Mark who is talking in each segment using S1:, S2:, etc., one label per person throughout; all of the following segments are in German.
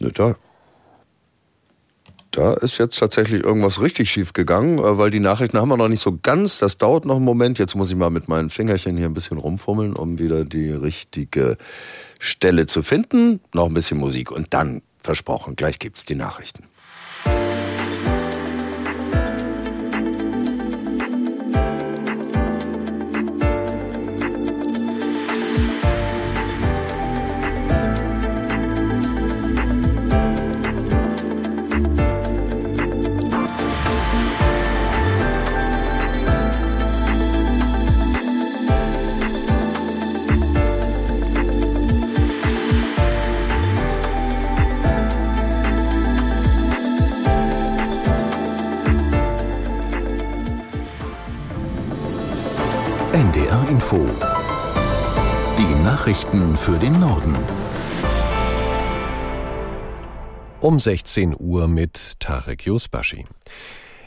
S1: Ne, da, da ist jetzt tatsächlich irgendwas richtig schief gegangen, äh, weil die Nachrichten haben wir noch nicht so ganz. Das dauert noch einen Moment. Jetzt muss ich mal mit meinen Fingerchen hier ein bisschen rumfummeln, um wieder die richtige Stelle zu finden. Noch ein bisschen Musik und dann, versprochen, gleich gibt's die Nachrichten.
S2: Info. Die Nachrichten für den Norden. Um 16 Uhr mit Tarek Yusbashi.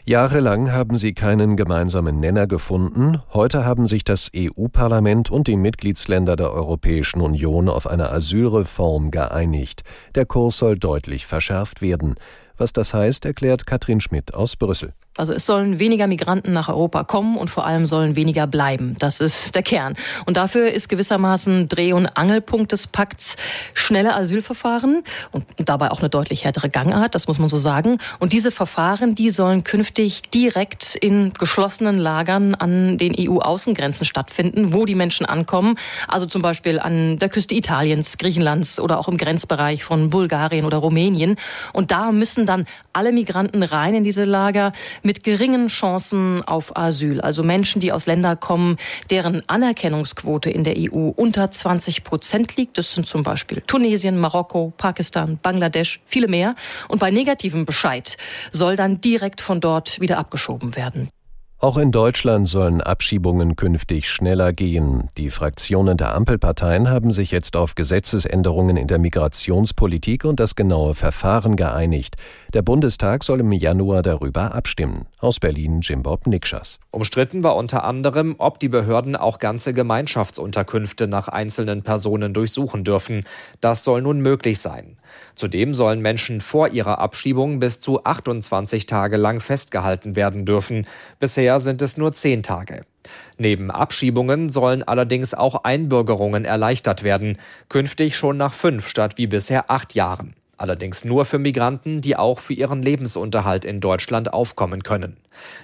S2: Jahrelang haben sie keinen gemeinsamen Nenner gefunden. Heute haben sich das EU-Parlament und die Mitgliedsländer der Europäischen Union auf eine Asylreform geeinigt. Der Kurs soll deutlich verschärft werden. Was das heißt, erklärt Katrin Schmidt aus Brüssel.
S3: Also es sollen weniger Migranten nach Europa kommen und vor allem sollen weniger bleiben. Das ist der Kern. Und dafür ist gewissermaßen Dreh- und Angelpunkt des Pakts schnelle Asylverfahren und dabei auch eine deutlich härtere Gangart, das muss man so sagen. Und diese Verfahren, die sollen künftig direkt in geschlossenen Lagern an den EU-Außengrenzen stattfinden, wo die Menschen ankommen. Also zum Beispiel an der Küste Italiens, Griechenlands oder auch im Grenzbereich von Bulgarien oder Rumänien. Und da müssen dann alle Migranten rein in diese Lager mit geringen Chancen auf Asyl. Also Menschen, die aus Ländern kommen, deren Anerkennungsquote in der EU unter 20 Prozent liegt. Das sind zum Beispiel Tunesien, Marokko, Pakistan, Bangladesch, viele mehr. Und bei negativem Bescheid soll dann direkt von dort wieder abgeschoben werden.
S2: Auch in Deutschland sollen Abschiebungen künftig schneller gehen. Die Fraktionen der Ampelparteien haben sich jetzt auf Gesetzesänderungen in der Migrationspolitik und das genaue Verfahren geeinigt. Der Bundestag soll im Januar darüber abstimmen. Aus Berlin Jim Bob Nikschas.
S4: Umstritten war unter anderem, ob die Behörden auch ganze Gemeinschaftsunterkünfte nach einzelnen Personen durchsuchen dürfen. Das soll nun möglich sein. Zudem sollen Menschen vor ihrer Abschiebung bis zu 28 Tage lang festgehalten werden dürfen. Bisher sind es nur 10 Tage. Neben Abschiebungen sollen allerdings auch Einbürgerungen erleichtert werden, künftig schon nach fünf statt wie bisher acht Jahren. Allerdings nur für Migranten, die auch für ihren Lebensunterhalt in Deutschland aufkommen können.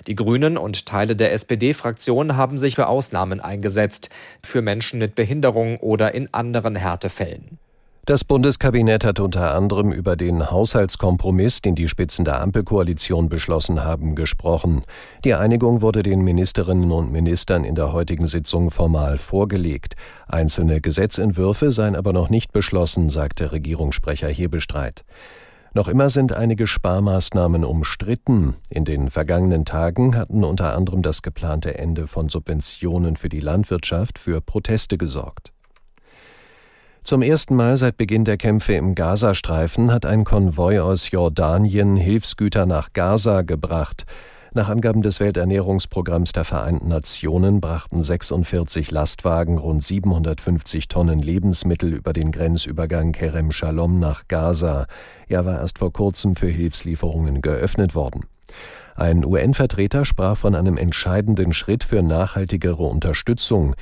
S4: Die Grünen und Teile der SPD-Fraktion haben sich für Ausnahmen eingesetzt, für Menschen mit Behinderung oder in anderen Härtefällen.
S2: Das Bundeskabinett hat unter anderem über den Haushaltskompromiss, den die Spitzen der Ampelkoalition beschlossen haben, gesprochen. Die Einigung wurde den Ministerinnen und Ministern in der heutigen Sitzung formal vorgelegt. Einzelne Gesetzentwürfe seien aber noch nicht beschlossen, sagte Regierungssprecher Hebestreit. Noch immer sind einige Sparmaßnahmen umstritten. In den vergangenen Tagen hatten unter anderem das geplante Ende von Subventionen für die Landwirtschaft für Proteste gesorgt. Zum ersten Mal seit Beginn der Kämpfe im Gazastreifen hat ein Konvoi aus Jordanien Hilfsgüter nach Gaza gebracht. Nach Angaben des Welternährungsprogramms der Vereinten Nationen brachten 46 Lastwagen rund 750 Tonnen Lebensmittel über den Grenzübergang Kerem Shalom nach Gaza. Er war erst vor kurzem für Hilfslieferungen geöffnet worden. Ein UN-Vertreter sprach von einem entscheidenden Schritt für nachhaltigere Unterstützung.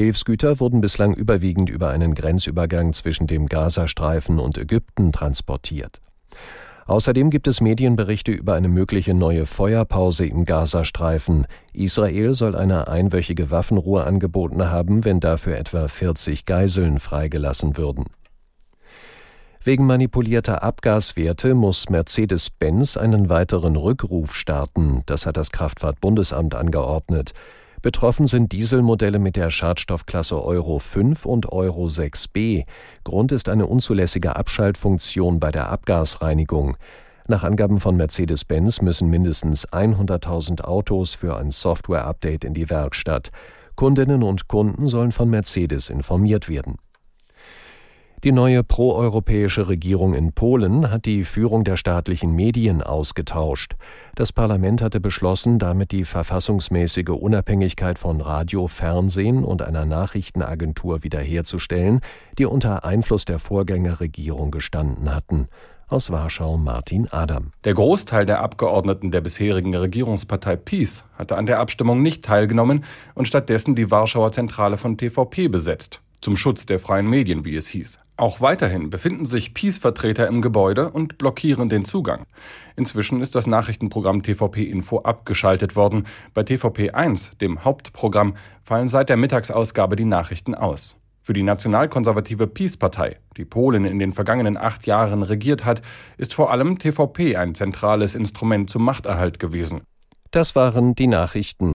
S2: Hilfsgüter wurden bislang überwiegend über einen Grenzübergang zwischen dem Gazastreifen und Ägypten transportiert. Außerdem gibt es Medienberichte über eine mögliche neue Feuerpause im Gazastreifen. Israel soll eine einwöchige Waffenruhe angeboten haben, wenn dafür etwa 40 Geiseln freigelassen würden. Wegen manipulierter Abgaswerte muss Mercedes-Benz einen weiteren Rückruf starten. Das hat das Kraftfahrtbundesamt angeordnet. Betroffen sind Dieselmodelle mit der Schadstoffklasse Euro 5 und Euro 6b. Grund ist eine unzulässige Abschaltfunktion bei der Abgasreinigung. Nach Angaben von Mercedes-Benz müssen mindestens 100.000 Autos für ein Software-Update in die Werkstatt. Kundinnen und Kunden sollen von Mercedes informiert werden. Die neue proeuropäische Regierung in Polen hat die Führung der staatlichen Medien ausgetauscht. Das Parlament hatte beschlossen, damit die verfassungsmäßige Unabhängigkeit von Radio, Fernsehen und einer Nachrichtenagentur wiederherzustellen, die unter Einfluss der Vorgängerregierung gestanden hatten. Aus Warschau Martin Adam.
S5: Der Großteil der Abgeordneten der bisherigen Regierungspartei PiS hatte an der Abstimmung nicht teilgenommen und stattdessen die Warschauer Zentrale von TVP besetzt. Zum Schutz der freien Medien, wie es hieß. Auch weiterhin befinden sich PiS-Vertreter im Gebäude und blockieren den Zugang. Inzwischen ist das Nachrichtenprogramm TVP Info abgeschaltet worden. Bei TVP 1, dem Hauptprogramm, fallen seit der Mittagsausgabe die Nachrichten aus. Für die nationalkonservative PiS-Partei, die Polen in den vergangenen acht Jahren regiert hat, ist vor allem TVP ein zentrales Instrument zum Machterhalt gewesen.
S2: Das waren die Nachrichten.